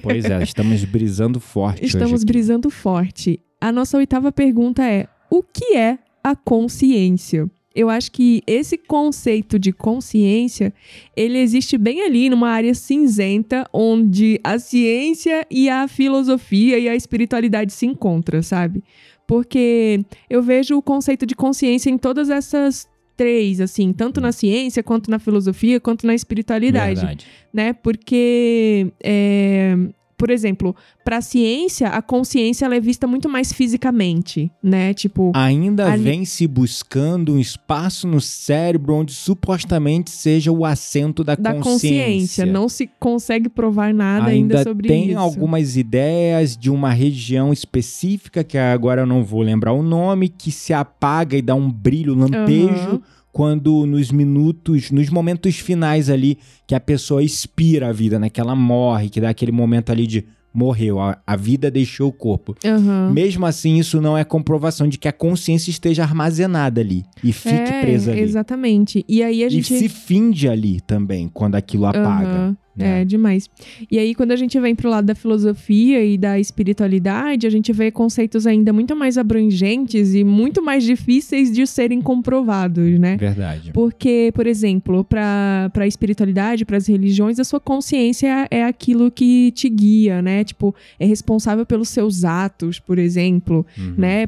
S2: Pois é, estamos brisando forte
S1: Estamos brisando forte. A nossa oitava pergunta é: o que é a consciência? Eu acho que esse conceito de consciência, ele existe bem ali numa área cinzenta onde a ciência e a filosofia e a espiritualidade se encontram, sabe? Porque eu vejo o conceito de consciência em todas essas três, assim, tanto na ciência quanto na filosofia quanto na espiritualidade
S2: Verdade.
S1: né? Porque, é, por exemplo, para a ciência, a consciência ela é vista muito mais fisicamente, né? Tipo,
S2: Ainda
S1: Ali-
S2: vem se buscando um espaço no cérebro onde supostamente seja o assento da,
S1: da consciência. Não se consegue provar nada ainda,
S2: Ainda
S1: sobre
S2: tem
S1: isso.
S2: algumas ideias de uma região específica, que agora eu não vou lembrar o nome, que se apaga e dá um brilho, lampejo,
S1: Aham.
S2: Quando nos minutos, nos momentos finais ali, que a pessoa expira a vida, né? Que ela morre, que dá aquele momento ali de morreu, a, a vida deixou o corpo.
S1: Aham.
S2: Mesmo assim, isso não é comprovação de que a consciência esteja armazenada ali e fique
S1: é,
S2: presa ali.
S1: Exatamente. E aí a
S2: E
S1: gente.
S2: se finde ali também, quando aquilo apaga.
S1: Aham,
S2: né?
S1: É, demais. E aí, quando a gente vem pro lado da filosofia e da espiritualidade, a gente vê conceitos ainda muito mais abrangentes e muito mais difíceis de serem comprovados, né?
S2: Verdade.
S1: Porque, por exemplo, para a espiritualidade, para as religiões, a sua consciência é aquilo que te guia, né? Tipo, é responsável pelos seus atos, por exemplo,
S2: Uhum.
S1: né?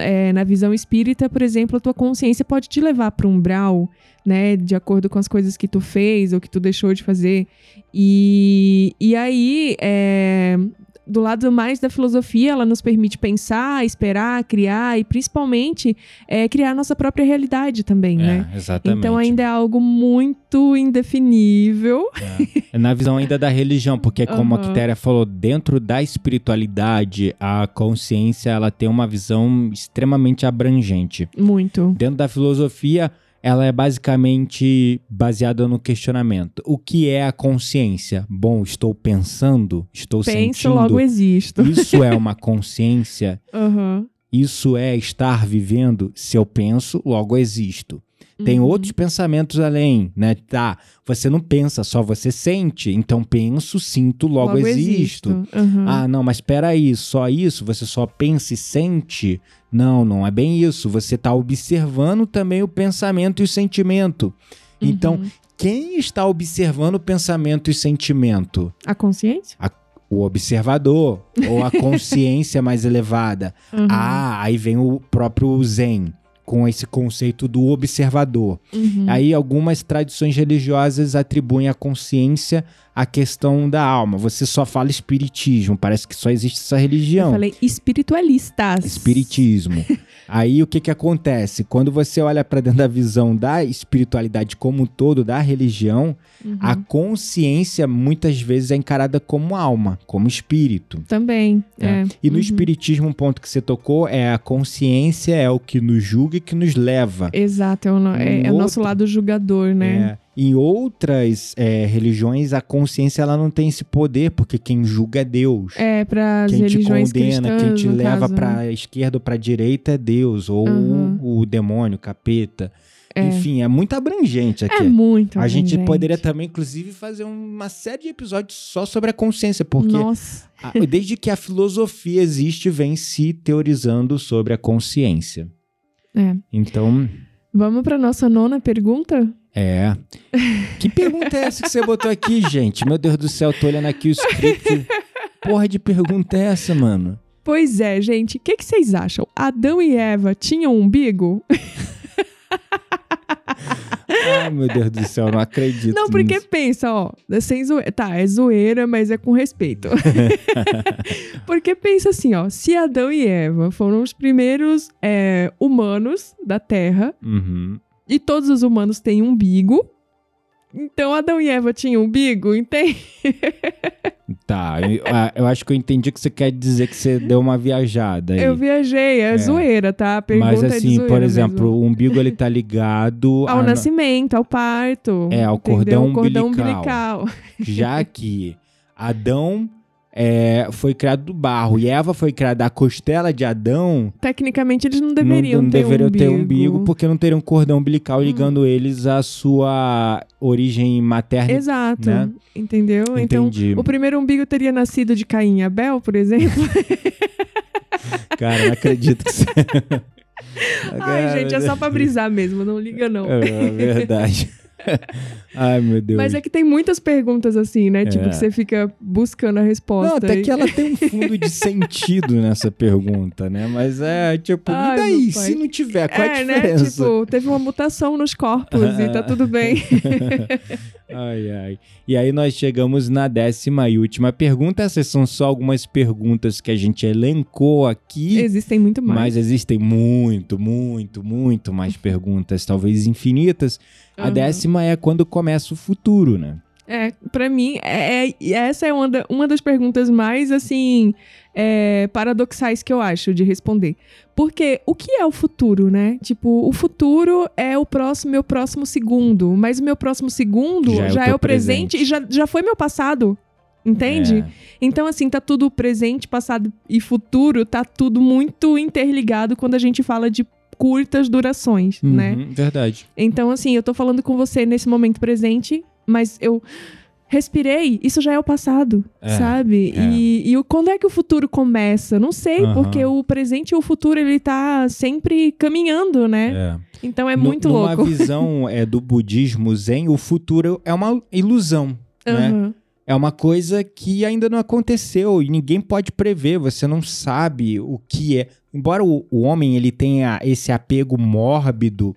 S1: É, na visão espírita, por exemplo, a tua consciência pode te levar para um umbral, né? De acordo com as coisas que tu fez ou que tu deixou de fazer. E, e aí, é, do lado mais da filosofia, ela nos permite pensar, esperar, criar e principalmente é, criar nossa própria realidade também, né?
S2: É, exatamente.
S1: Então ainda é algo muito indefinível.
S2: É na visão ainda da religião, porque como a
S1: Aham.
S2: Quitéria falou, dentro da espiritualidade, a consciência ela tem uma visão extremamente abrangente.
S1: Muito.
S2: Dentro da filosofia, ela é basicamente baseada no questionamento. O que é a consciência? Bom, estou pensando, estou
S1: Penso,
S2: sentindo.
S1: logo existo.
S2: Isso é uma consciência?
S1: Aham.
S2: Isso é estar vivendo? Se eu penso, logo existo. Tem
S1: Uhum.
S2: outros pensamentos além, né? Tá, você não pensa, só você sente. Então penso, sinto, logo, existo.
S1: Aham.
S2: Ah, não, mas espera aí, só isso? Você só pensa e sente? Não, não é bem isso. Você está observando também o pensamento e o sentimento. Então,
S1: Uhum.
S2: quem está observando o pensamento e sentimento?
S1: A consciência?
S2: O observador ou a consciência mais elevada?
S1: Uhum.
S2: Ah, aí vem o próprio Zen com esse conceito do observador.
S1: Uhum.
S2: Aí algumas tradições religiosas atribuem a consciência à questão da alma. Você só fala espiritismo, parece que só existe essa
S1: Eu
S2: religião.
S1: falei espiritualistas.
S2: Espiritismo. Aí o que que acontece? Quando você olha para dentro da visão da espiritualidade como um todo, da religião,
S1: Uhum.
S2: a consciência muitas vezes é encarada como alma, como espírito.
S1: Também.
S2: né?
S1: É.
S2: E no
S1: Uhum.
S2: espiritismo, um ponto que você tocou é a consciência é o que nos julga e que nos leva.
S1: Exato, é o, no- é- é o nosso
S2: outro-
S1: lado julgador, né?
S2: É, em outras é, religiões, a consciência ela não tem esse poder, porque quem julga é Deus.
S1: É, para
S2: quem te condena, quem te leva para
S1: né?
S2: a esquerda ou para a direita é Deus, ou
S1: Uhum.
S2: o, o demônio, o capeta.
S1: É.
S2: Enfim, é muito abrangente aqui.
S1: É muito.
S2: A gente
S1: abrangente.
S2: poderia também, inclusive, fazer uma série de episódios só sobre a consciência, porque
S1: Nossa.
S2: a- desde que a filosofia existe, vem se teorizando sobre a consciência.
S1: É.
S2: Então,
S1: Vamos pra nossa nona pergunta?
S2: É. Que pergunta é essa que você botou aqui, gente? Meu Deus do céu, tô olhando aqui o script. Porra de pergunta é essa, mano?
S1: Pois é, gente. O que, que vocês acham? Adão e Eva tinham um umbigo?
S2: Ai, meu Deus do céu, não acredito.
S1: Não, porque
S2: nisso.
S1: pensa, ó, é sem zoeira. Tá, é zoeira, mas é com respeito. porque pensa assim, ó, se Adão e Eva foram os primeiros é, humanos da Terra,
S2: Uhum.
S1: E todos os humanos têm umbigo, então Adão e Eva tinham umbigo, entende?
S2: Tá, eu, ah, eu acho que eu entendi que você quer dizer que você deu uma viajada aí.
S1: Eu viajei, é, zoeira, tá? Pergunta
S2: Mas
S1: é
S2: assim,
S1: zoeira
S2: por exemplo,
S1: mesmo.
S2: o umbigo ele tá ligado
S1: Ao
S2: a-
S1: nascimento, ao parto.
S2: É, ao cordão
S1: cordão
S2: umbilical.
S1: umbilical.
S2: já que Adão é, foi criado do barro e Eva foi criada da costela de Adão,
S1: Tecnicamente, eles não
S2: não-
S1: deveriam,
S2: não,
S1: ter,
S2: deveriam
S1: umbigo.
S2: ter umbigo porque não teriam cordão umbilical
S1: Hum.
S2: ligando eles à sua origem materna.
S1: Exato.
S2: né?
S1: Entendeu?
S2: Entendi.
S1: Então, o primeiro umbigo teria nascido de Caim e Abel, por exemplo.
S2: Cara, não acredito que você...
S1: Ai, gente, é só pra brisar mesmo, não liga não.
S2: É, é verdade. Ai, meu Deus.
S1: Mas é que tem muitas perguntas assim, né? Tipo,
S2: É.
S1: que você fica buscando a resposta.
S2: Não, até
S1: e-
S2: que ela tem um fundo de sentido nessa pergunta, né? Mas é tipo,
S1: Ai,
S2: e daí? Se não tiver, qual é, a
S1: É, né?
S2: diferença?
S1: Tipo, teve uma mutação nos corpos e tá tudo bem.
S2: Ai, ai. E aí nós chegamos na décima e última pergunta. Essas são só algumas perguntas que a gente elencou aqui.
S1: Existem muito mais.
S2: Mas existem muito, muito, muito mais perguntas, talvez infinitas. A
S1: Aham.
S2: décima é quando começa o futuro, né?
S1: É, pra mim, é, é- essa é uma, da- uma das perguntas mais, assim, é, paradoxais que eu acho de responder. Porque o que é o futuro, né? Tipo, o futuro é o próximo, meu próximo segundo. Mas o meu próximo segundo
S2: Já
S1: já,
S2: é o
S1: é, o presente,
S2: presente.
S1: e já, já foi meu passado. Entende?
S2: É.
S1: Então, assim, tá tudo presente, passado e futuro, tá tudo muito interligado quando a gente fala de curtas durações, né?
S2: Uhum, Verdade.
S1: Então, assim, eu tô falando com você nesse momento presente, mas eu respirei, isso já é o passado,
S2: É,
S1: sabe?
S2: é.
S1: E, e quando é que o futuro começa? Não sei,
S2: Aham.
S1: porque o presente e o futuro, ele tá sempre caminhando, né?
S2: É.
S1: Então é
S2: Nu-
S1: muito
S2: numa
S1: louco.
S2: visão é, do budismo zen, o futuro é uma ilusão, né?
S1: Aham.
S2: É uma coisa que ainda não aconteceu e ninguém pode prever, você não sabe o que é. Embora o, o homem ele tenha esse apego mórbido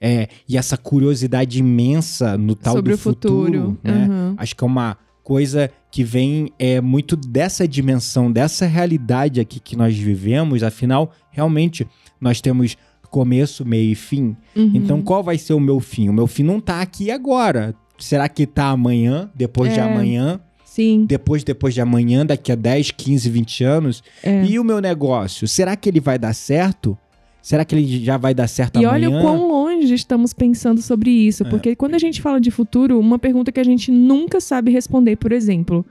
S2: é, e essa curiosidade imensa no tal
S1: Sobre
S2: do
S1: o futuro.
S2: né?
S1: Aham.
S2: Acho que é uma coisa que vem é, muito dessa dimensão, dessa realidade aqui que nós vivemos. Afinal, realmente, nós temos começo, meio e fim.
S1: Uhum.
S2: Então, qual vai ser o meu fim? O meu fim não tá aqui agora. Será que tá amanhã, depois de
S1: É.
S2: amanhã,
S1: Sim.
S2: depois, depois de amanhã, daqui a 10, 15, 20 anos?
S1: É.
S2: E o meu negócio? Será que ele vai dar certo? Será que ele já vai dar certo
S1: E
S2: amanhã?
S1: olha o quão longe estamos pensando sobre isso.
S2: É.
S1: Porque quando a gente fala de futuro, uma pergunta que a gente nunca sabe responder, por exemplo,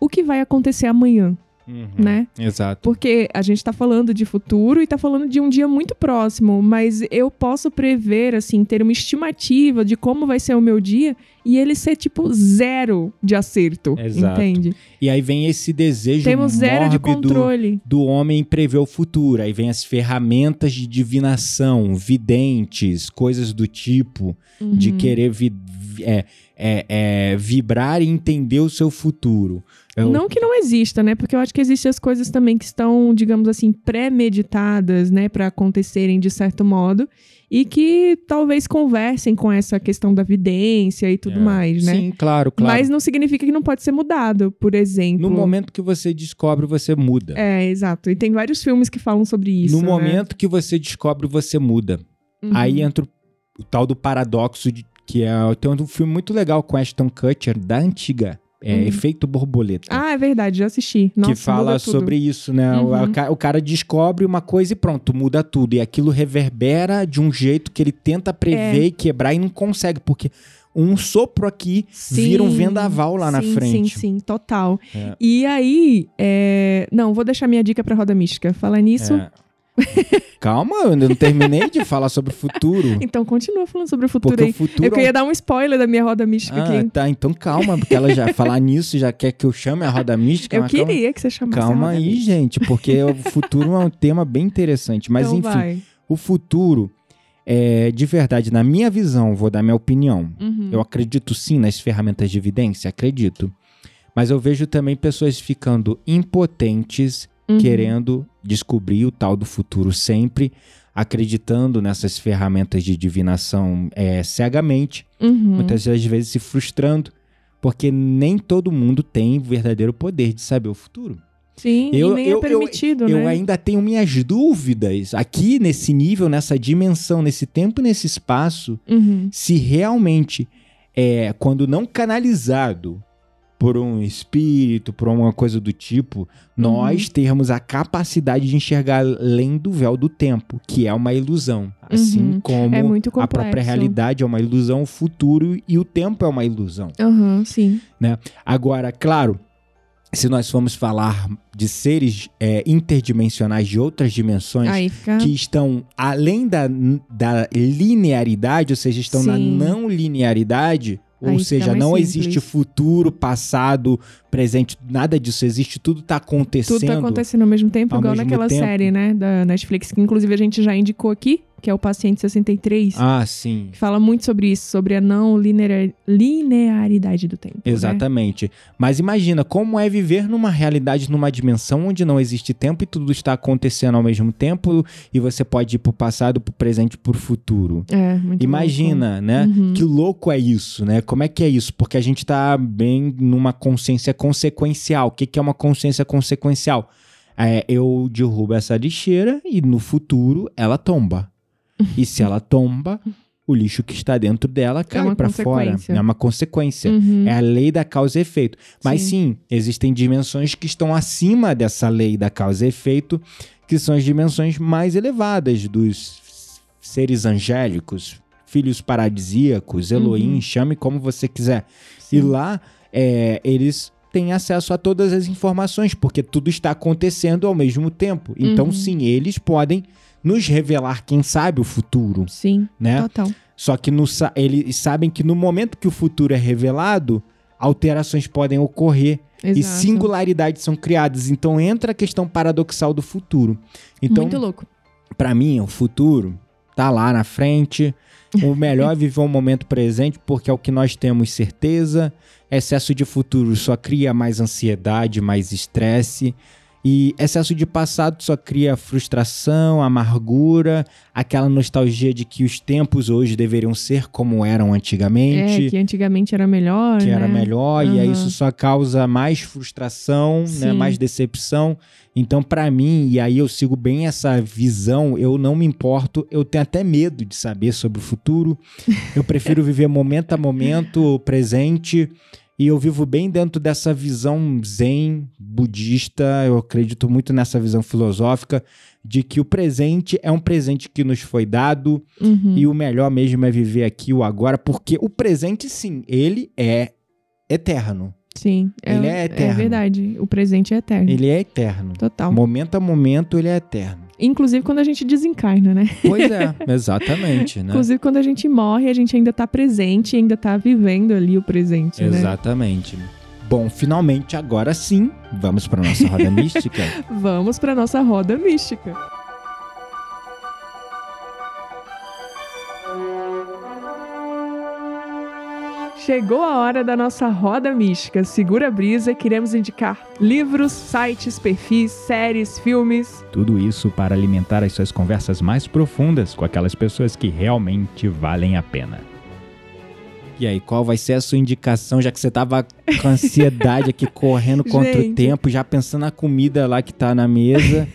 S1: o que vai acontecer amanhã,
S2: Uhum,
S1: né?
S2: Exato.
S1: Porque a gente tá falando de futuro e tá falando de um dia muito próximo, mas eu posso prever, assim, ter uma estimativa de como vai ser o meu dia e ele ser, tipo, zero de acerto,
S2: Exato.
S1: entende?
S2: E aí vem esse desejo
S1: Temos zero de controle.
S2: do homem prever o futuro. Aí vem as ferramentas de divinação, videntes, coisas do tipo, de
S1: Uhum.
S2: querer vi- vi- é, é, é, vibrar e entender o seu futuro. Eu-
S1: Não que não exista, né? Porque eu acho que existem as coisas também que estão, digamos assim, pré-meditadas, né, Pra acontecerem de certo modo e que talvez conversem com essa questão da vidência e tudo
S2: É.
S1: mais, né?
S2: Sim, claro, claro.
S1: Mas não significa que não pode ser mudado, por exemplo.
S2: No momento que você descobre, você muda.
S1: É, exato. E tem vários filmes que falam sobre isso.
S2: no
S1: né?
S2: momento que você descobre, você muda.
S1: Uhum.
S2: Aí entra o, o tal do paradoxo, de, que é tem um filme muito legal com Ashton Kutcher, da antiga, é,
S1: Uhum.
S2: Efeito Borboleta.
S1: Ah, é verdade, já assisti. Nossa,
S2: que fala sobre isso, né? O-
S1: Uhum.
S2: O, o cara descobre uma coisa e pronto, muda tudo. E aquilo reverbera de um jeito que ele tenta prever
S1: É.
S2: e quebrar e não consegue, porque um sopro aqui vira um
S1: Sim,
S2: vendaval lá na
S1: sim,
S2: frente.
S1: Sim, sim, total.
S2: É.
S1: E aí, é, não, vou deixar minha dica pra Roda Mística. Falar nisso,
S2: É. Calma, eu ainda não terminei de falar sobre o futuro.
S1: Então continua falando sobre o futuro
S2: Porque
S1: aí.
S2: o futuro.
S1: Eu queria dar um spoiler da minha roda mística
S2: Ah,
S1: aqui.
S2: tá. Então calma, porque ela já falar nisso já quer que eu chame a roda mística.
S1: Eu
S2: mas calma-
S1: queria que você chamasse a
S2: Calma aí,
S1: mística.
S2: gente, porque o futuro é um tema bem interessante. Mas
S1: então
S2: enfim,
S1: vai.
S2: o futuro, é, de verdade, na minha visão, vou dar minha opinião.
S1: Uhum.
S2: Eu acredito sim nas ferramentas de evidência, acredito. Mas eu vejo também pessoas ficando impotentes,
S1: Uhum.
S2: querendo descobrir o tal do futuro sempre, acreditando nessas ferramentas de divinação é, cegamente,
S1: Uhum.
S2: muitas das vezes se frustrando, porque nem todo mundo tem o verdadeiro poder de saber o futuro.
S1: Sim,
S2: Eu-
S1: nem
S2: eu-
S1: é permitido,
S2: Eu
S1: né?
S2: ainda tenho minhas dúvidas aqui nesse nível, nessa dimensão, nesse tempo e nesse espaço,
S1: Uhum.
S2: se realmente é quando não canalizado por um espírito, por uma coisa do tipo,
S1: Uhum.
S2: nós termos a capacidade de enxergar além do véu do tempo, que é uma ilusão, assim
S1: Uhum.
S2: como
S1: É
S2: a própria realidade é uma ilusão, o futuro e o tempo é uma ilusão.
S1: Aham, sim.
S2: Agora, claro, se nós formos falar de seres é, interdimensionais de outras dimensões
S1: fica.
S2: que estão além da, da linearidade, ou seja, estão na
S1: Sim.
S2: não linearidade, ou seja, não
S1: simples.
S2: existe futuro, passado, presente, nada disso existe, tudo está acontecendo.
S1: Tudo tá acontecendo ao mesmo tempo,
S2: ao
S1: igual
S2: mesmo
S1: naquela
S2: tempo.
S1: série, né, da Netflix, que inclusive a gente já indicou aqui, que é o Paciente 63,
S2: Ah, sim.
S1: que fala muito sobre isso, sobre a não linear- linearidade do tempo. né?
S2: Exatamente. Mas imagina como é viver numa realidade, numa dimensão onde não existe tempo e tudo está acontecendo ao mesmo tempo e você pode ir pro passado, pro presente, pro futuro.
S1: É, muito
S2: Imagina, né?
S1: louco. Uhum.
S2: Que louco é isso, né? Como é que é isso? Porque a gente tá bem numa consciência consequencial. O que, que é uma consciência consequencial? É, eu derrubo essa lixeira e no futuro ela tomba. E se ela tomba, o lixo que está dentro dela cai
S1: uma
S2: pra fora. É uma consequência.
S1: Uhum.
S2: É a lei da causa e efeito. Mas
S1: Sim.
S2: sim. existem dimensões que estão acima dessa lei da causa e efeito, que são as dimensões mais elevadas dos seres angélicos, filhos paradisíacos, Elohim,
S1: Uhum.
S2: chame como você quiser.
S1: Sim.
S2: E lá é, eles têm acesso a todas as informações, porque tudo está acontecendo ao mesmo tempo. Então,
S1: Uhum.
S2: sim, eles podem nos revelar, quem sabe, o futuro,
S1: Sim,
S2: né?
S1: total.
S2: Só que no eles sabem que no momento que o futuro é revelado, alterações podem ocorrer e
S1: Exato.
S2: singularidades são criadas. Então entra a questão paradoxal do futuro. Então,
S1: Muito louco.
S2: pra mim, o futuro tá lá na frente. O melhor é viver o momento presente, porque é o que nós temos certeza. Excesso de futuro só cria mais ansiedade, mais estresse. E excesso de passado só cria frustração, amargura, aquela nostalgia de que os tempos hoje deveriam ser como eram antigamente
S1: É, que antigamente era melhor,
S2: que
S1: né?
S2: era melhor, e aí isso só causa mais frustração, né, mais decepção. Então, pra mim, e aí eu sigo bem essa visão, eu não me importo, eu tenho até medo de saber sobre o futuro. Eu prefiro viver momento a momento, o presente, e eu vivo bem dentro dessa visão zen budista, eu acredito muito nessa visão filosófica de que o presente é um presente que nos foi dado,
S1: Uhum.
S2: e o melhor mesmo é viver aqui o agora, porque o presente, sim, ele é eterno.
S1: Sim,
S2: Ele é eterno.
S1: verdade. O presente é eterno.
S2: Ele é eterno.
S1: Total.
S2: Momento a momento, ele é eterno.
S1: Inclusive quando a gente desencarna, né?
S2: Pois é, exatamente, né?
S1: Inclusive quando a gente morre, a gente ainda tá presente, ainda tá vivendo ali o presente, né?
S2: Exatamente. Bom, finalmente, agora sim, vamos para nossa roda mística.
S1: Vamos pra nossa roda mística. Chegou a hora da nossa roda mística. Segura a brisa, queremos indicar livros, sites, perfis, séries, filmes.
S3: Tudo isso para alimentar as suas conversas mais profundas com aquelas pessoas que realmente valem a pena.
S2: E aí, qual vai ser a sua indicação, já que você tava com ansiedade aqui, correndo contra o
S1: Gente.
S2: tempo, já pensando na comida lá que tá na mesa,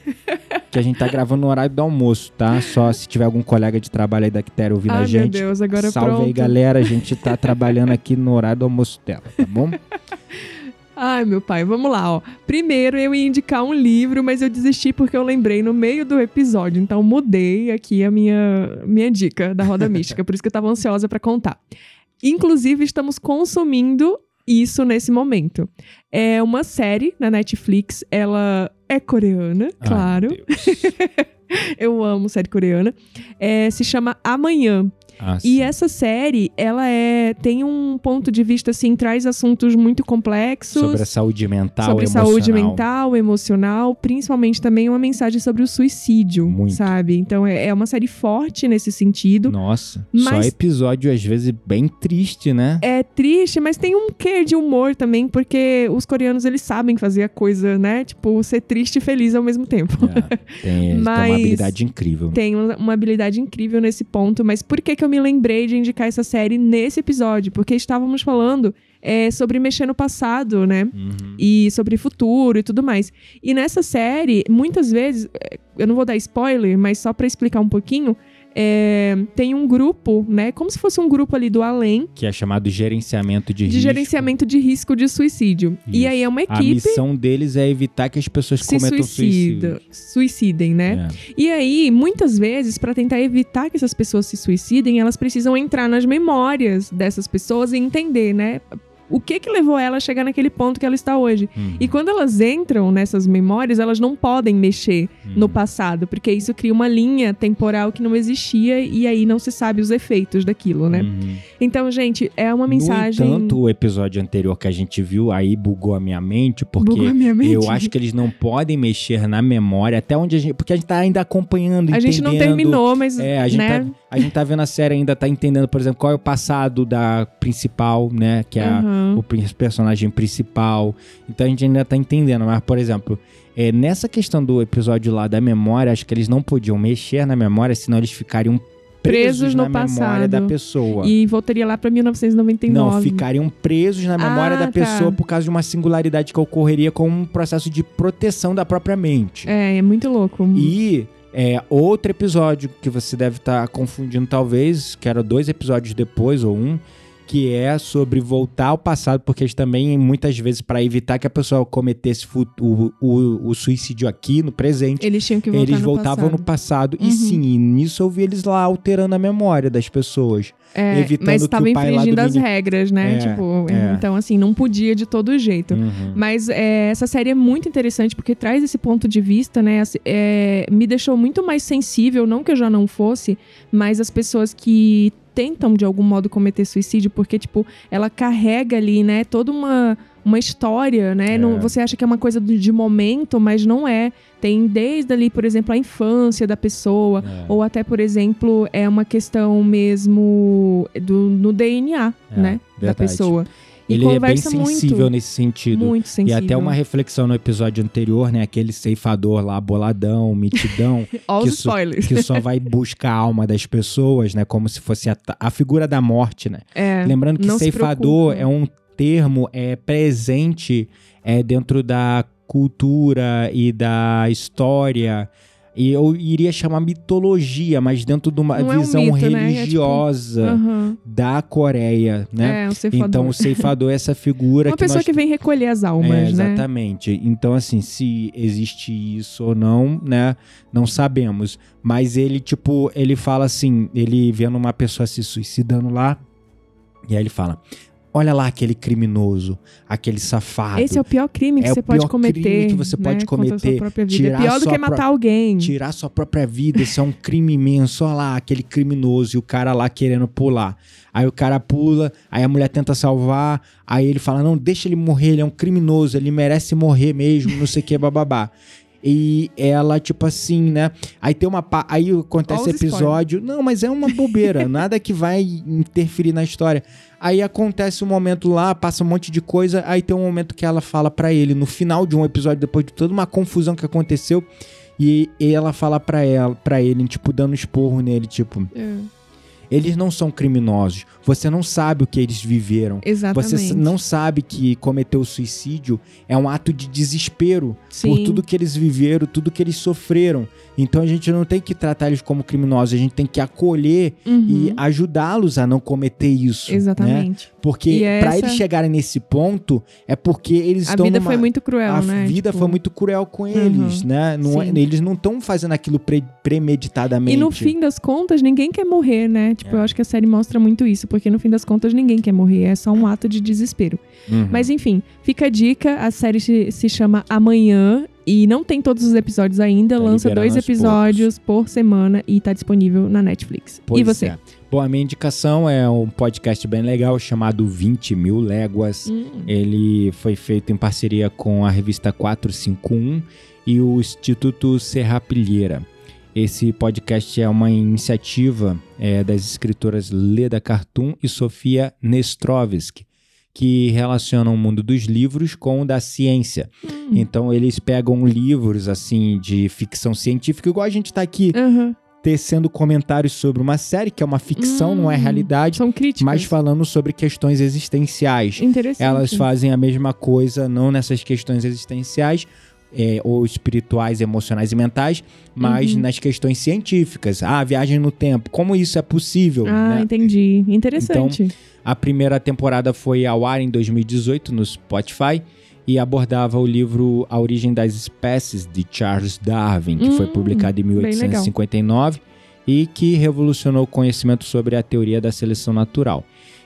S2: que a gente tá gravando no horário do almoço, tá? Só se tiver algum colega de trabalho aí da Quitéria ouvindo
S1: Ai,
S2: a gente.
S1: meu Deus, agora
S2: Salve
S1: pronto.
S2: aí, galera. A gente tá trabalhando aqui no horário do almoço dela, tá bom?
S1: Ai, meu pai, vamos lá, ó. Primeiro eu ia indicar um livro, mas eu desisti porque eu lembrei no meio do episódio, então mudei aqui a minha, minha dica da roda mística, por isso que eu tava ansiosa pra contar. Inclusive, estamos consumindo isso nesse momento. É uma série na Netflix, ela é coreana,
S2: Ai,
S1: claro. Eu amo série coreana. É, se chama Amanhã.
S2: Ah,
S1: E essa série, ela é tem um ponto de vista assim, traz assuntos muito complexos
S2: sobre a saúde mental,
S1: sobre saúde
S2: emocional.
S1: mental, emocional, principalmente também uma mensagem sobre o suicídio,
S2: Muito.
S1: sabe? Então é, é uma série forte nesse sentido.
S2: Nossa,
S1: Mas-
S2: só episódio às vezes bem triste, né?
S1: É triste, mas tem um quê de humor também, porque os coreanos eles sabem fazer a coisa, né? Tipo, ser triste e feliz ao mesmo tempo.
S2: É, tem, tem
S1: Mas-
S2: uma habilidade incrível.
S1: Tem uma uma habilidade incrível nesse ponto, mas por que, que eu me lembrei de indicar essa série nesse episódio? Porque estávamos falando é, sobre mexer no passado, né?
S2: Uhum.
S1: e sobre futuro e tudo mais. E nessa série, muitas vezes, eh, eu não vou dar spoiler, mas só pra explicar um pouquinho, é, tem um grupo, né? Como se fosse um grupo ali do além
S2: Que é chamado gerenciamento de,
S1: de
S2: risco.
S1: gerenciamento de risco de suicídio. E
S2: Isso.
S1: aí é uma
S2: A
S1: equipe
S2: missão deles é evitar que as pessoas
S1: se
S2: cometam
S1: suicida,
S2: suicídio.
S1: suicidem, né?
S2: É.
S1: E aí, muitas vezes, pra tentar evitar que essas pessoas se suicidem, elas precisam entrar nas memórias dessas pessoas e entender, né? O que que levou ela a chegar naquele ponto que ela está hoje.
S2: Uhum.
S1: E quando elas entram nessas memórias, elas não podem mexer no passado, porque isso cria uma linha temporal que não existia e aí não se sabe os efeitos daquilo, né?
S2: Uhum.
S1: Então, gente, é uma mensagem.
S2: No entanto, o episódio anterior que a gente viu aí bugou a minha mente, porque
S1: minha mente.
S2: eu acho que eles não podem mexer na memória até onde a gente. Porque a gente tá ainda acompanhando,
S1: a gente não terminou, mas
S2: É, a gente,
S1: né?
S2: tá, a gente tá vendo a série ainda, tá entendendo, por exemplo, qual é o passado da principal, né? Que é a-
S1: Aham.
S2: o personagem principal. Então a gente ainda tá entendendo. Mas, por exemplo, é, nessa questão do episódio lá da memória, acho que eles não podiam mexer na memória, senão eles ficariam presos,
S1: Presos
S2: na memória da pessoa.
S1: E voltaria lá pra 1999.
S2: Não, ficariam presos na memória
S1: Ah,
S2: da
S1: tá.
S2: pessoa por causa de uma singularidade que ocorreria com um processo de proteção da própria mente.
S1: É, é muito louco.
S2: E é, outro episódio que você deve estar confundindo, talvez, que era dois episódios depois, ou um, que é sobre voltar ao passado, porque eles também, muitas vezes, para evitar que a pessoa cometesse o, o, o suicídio aqui no presente,
S1: Eles tinham que voltar
S2: eles
S1: no
S2: voltavam
S1: passado.
S2: no passado.
S1: Uhum.
S2: E sim, e nisso eu vi eles lá alterando a memória das pessoas.
S1: É,
S2: evitando
S1: mas estava infringindo
S2: do
S1: as
S2: mini-
S1: regras, né?
S2: É,
S1: tipo,
S2: é.
S1: então assim, não podia de todo jeito.
S2: Uhum.
S1: Mas é, essa série é muito interessante porque traz esse ponto de vista, né? Assim, é, me deixou muito mais sensível, não que eu já não fosse, mas as pessoas que tentam de algum modo cometer suicídio, porque, tipo, ela carrega ali, né, toda uma, uma história, né?
S2: É.
S1: Não- você acha que é uma coisa de, de momento, mas não é. Tem desde ali, por exemplo, a infância da pessoa,
S2: É.
S1: ou até, por exemplo, é uma questão mesmo do, no DNA,
S2: É,
S1: né? Da
S2: verdade.
S1: pessoa. E
S2: Ele é bem sensível
S1: muito,
S2: nesse sentido.
S1: muito
S2: E
S1: sensível.
S2: até uma reflexão no episódio anterior, né? Aquele ceifador lá, boladão, mitidão,
S1: Ó
S2: que
S1: os
S2: so- que só vai buscar a alma das pessoas, né? Como se fosse a, a figura da morte, né?
S1: É,
S2: Lembrando que ceifador é um termo é, presente é, dentro da cultura e da história. E eu iria chamar mitologia, mas dentro de uma
S1: Não é um
S2: visão
S1: mito, né? É tipo-
S2: religiosa da Coreia, né?
S1: É, o ceifador.
S2: Então o ceifador é essa figura
S1: Uma
S2: que
S1: pessoa
S2: nós
S1: que vem recolher as almas,
S2: é,
S1: né?
S2: exatamente. Então, assim, se existe isso ou não, né? Não sabemos. Mas ele, tipo, ele fala assim: ele vendo uma pessoa se suicidando lá, e aí ele fala: Olha lá aquele criminoso, aquele safado.
S1: Esse é o pior crime que
S2: É o
S1: você pode
S2: pior
S1: cometer.
S2: crime que você
S1: né,
S2: pode cometer.
S1: própria vida. É
S2: Tirar
S1: pior do que matar
S2: pró-
S1: alguém.
S2: Tirar sua própria vida, isso é um crime imenso. Olha lá, aquele criminoso e o cara lá querendo pular. Aí o cara pula, aí a mulher tenta salvar, aí ele fala: Não, deixa ele morrer, ele é um criminoso, ele merece morrer mesmo, não sei o que, bababá. E ela, tipo assim, né? Aí tem uma. pa- Aí acontece
S1: Olha
S2: episódio. Não, mas é uma bobeira, nada que vai interferir na história. Aí acontece um momento lá, passa um monte de coisa, aí tem um momento que ela fala pra ele, no final de um episódio, depois de toda uma confusão que aconteceu, e ela fala pra ela, para ele, tipo, dando esporro nele, tipo,
S1: É,
S2: eles não são criminosos. Você não sabe o que eles viveram.
S1: exatamente.
S2: Você não sabe que cometer o suicídio é um ato de desespero por
S1: Sim.
S2: tudo que eles viveram, tudo que eles sofreram. Então a gente não tem que tratar eles como criminosos, a gente tem que acolher
S1: Uhum,
S2: e ajudá-los a não cometer isso. Né?
S1: Exatamente.
S2: Porque
S1: E
S2: pra
S1: essa-
S2: eles chegarem nesse ponto é porque eles
S1: A
S2: estão
S1: vida
S2: numa...
S1: foi muito cruel,
S2: a
S1: né?
S2: vida
S1: Tipo,
S2: foi muito cruel com eles,
S1: Uhum.
S2: né? Não é- eles não estão fazendo aquilo pre- premeditadamente.
S1: E no fim das contas, ninguém quer morrer, né? Tipo,
S2: É.
S1: eu acho que a série mostra muito isso, porque no fim das contas ninguém quer morrer, é só um ato de desespero.
S2: Uhum.
S1: Mas enfim, fica a dica, a série se, se chama Amanhã E não tem todos os episódios ainda,
S2: Tá
S1: lança dois episódios por semana e tá disponível na Netflix.
S2: Pois
S1: e você?
S2: é. Bom, a minha indicação é um podcast bem legal chamado 20 Mil Léguas.
S1: Hum,
S2: Ele foi feito em parceria com a revista 451 e o Instituto Serrapilheira. Esse podcast é uma iniciativa é, das escritoras Leda Cartoon e Sofia Nestrovski, que relacionam o mundo dos livros com o da ciência.
S1: hum.
S2: Então eles pegam livros assim de ficção científica, igual a gente está aqui
S1: Aham.
S2: tecendo comentários sobre uma série que é uma ficção, não é
S1: Hum,
S2: realidade,
S1: São críticas.
S2: mas falando sobre questões existenciais.
S1: Interessante.
S2: Elas fazem a mesma coisa, não nessas questões existenciais, é, ou espirituais, emocionais e mentais, mas
S1: Uhum.
S2: nas questões científicas. Ah, viagem no tempo, como isso é possível?
S1: Ah,
S2: né?
S1: entendi. Interessante.
S2: A primeira temporada foi ao ar em 2018 no Spotify e abordava o livro A Origem das Espécies de Charles Darwin, que foi
S1: Hum,
S2: publicado em
S1: bem legal.
S2: 1859 e que revolucionou o conhecimento sobre a teoria da seleção natural.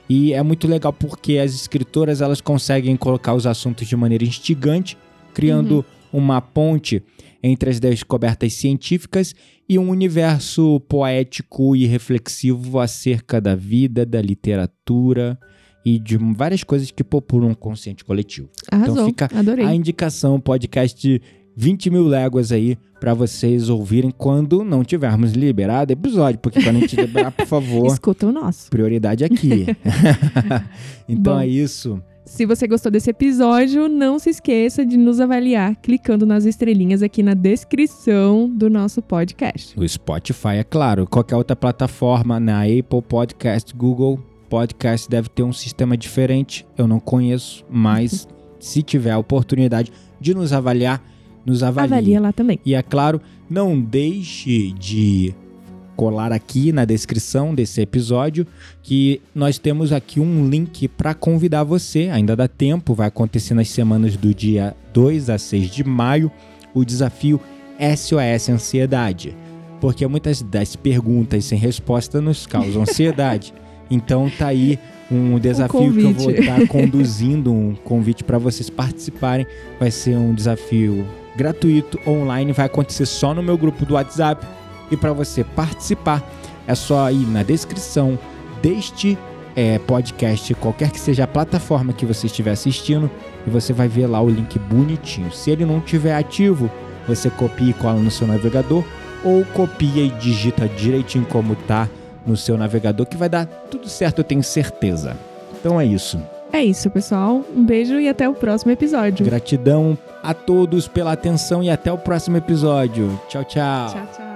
S2: E é muito legal porque as escritoras elas conseguem colocar os assuntos de maneira instigante, criando uma ponte entre as descobertas científicas e um universo poético e reflexivo acerca da vida, da literatura e de várias coisas que populam o consciente coletivo.
S1: Arrasou.
S2: Então fica
S1: Adorei.
S2: A indicação, podcast 20 mil léguas aí para vocês ouvirem quando não tivermos liberado episódio, porque quando a gente liberar, por favor,
S1: Escuta o nosso.
S2: prioridade aqui. então
S1: Bom.
S2: é isso.
S1: Se você gostou desse episódio, não se esqueça de nos avaliar clicando nas estrelinhas aqui na descrição do nosso podcast.
S2: O Spotify, é claro. Qualquer outra plataforma, na Apple Podcast, Google Podcast, deve ter um sistema diferente. Eu não conheço, mas se tiver a oportunidade de nos avaliar, nos avalie.
S1: Avalia lá também.
S2: E é claro, não deixe de colar aqui na descrição desse episódio que nós temos aqui um link para convidar você. Ainda dá tempo, vai acontecer nas semanas do dia 2 a 6 de maio o desafio SOS Ansiedade. Porque muitas das perguntas sem resposta nos causam ansiedade. Então tá aí um desafio que eu vou estar conduzindo, um convite para vocês participarem. Vai ser um desafio gratuito, online, vai acontecer só no meu grupo do WhatsApp. E para você participar, é só ir na descrição deste é, podcast, qualquer que seja a plataforma que você estiver assistindo, e você vai ver lá o link bonitinho. Se ele não estiver ativo, você copia e cola no seu navegador, ou copia e digita direitinho como tá no seu navegador, que vai dar tudo certo, eu tenho certeza. Então é isso.
S1: É isso, pessoal. Um beijo e até o próximo episódio.
S2: Gratidão a todos pela atenção e até o próximo episódio. Tchau, tchau.
S1: Tchau, tchau.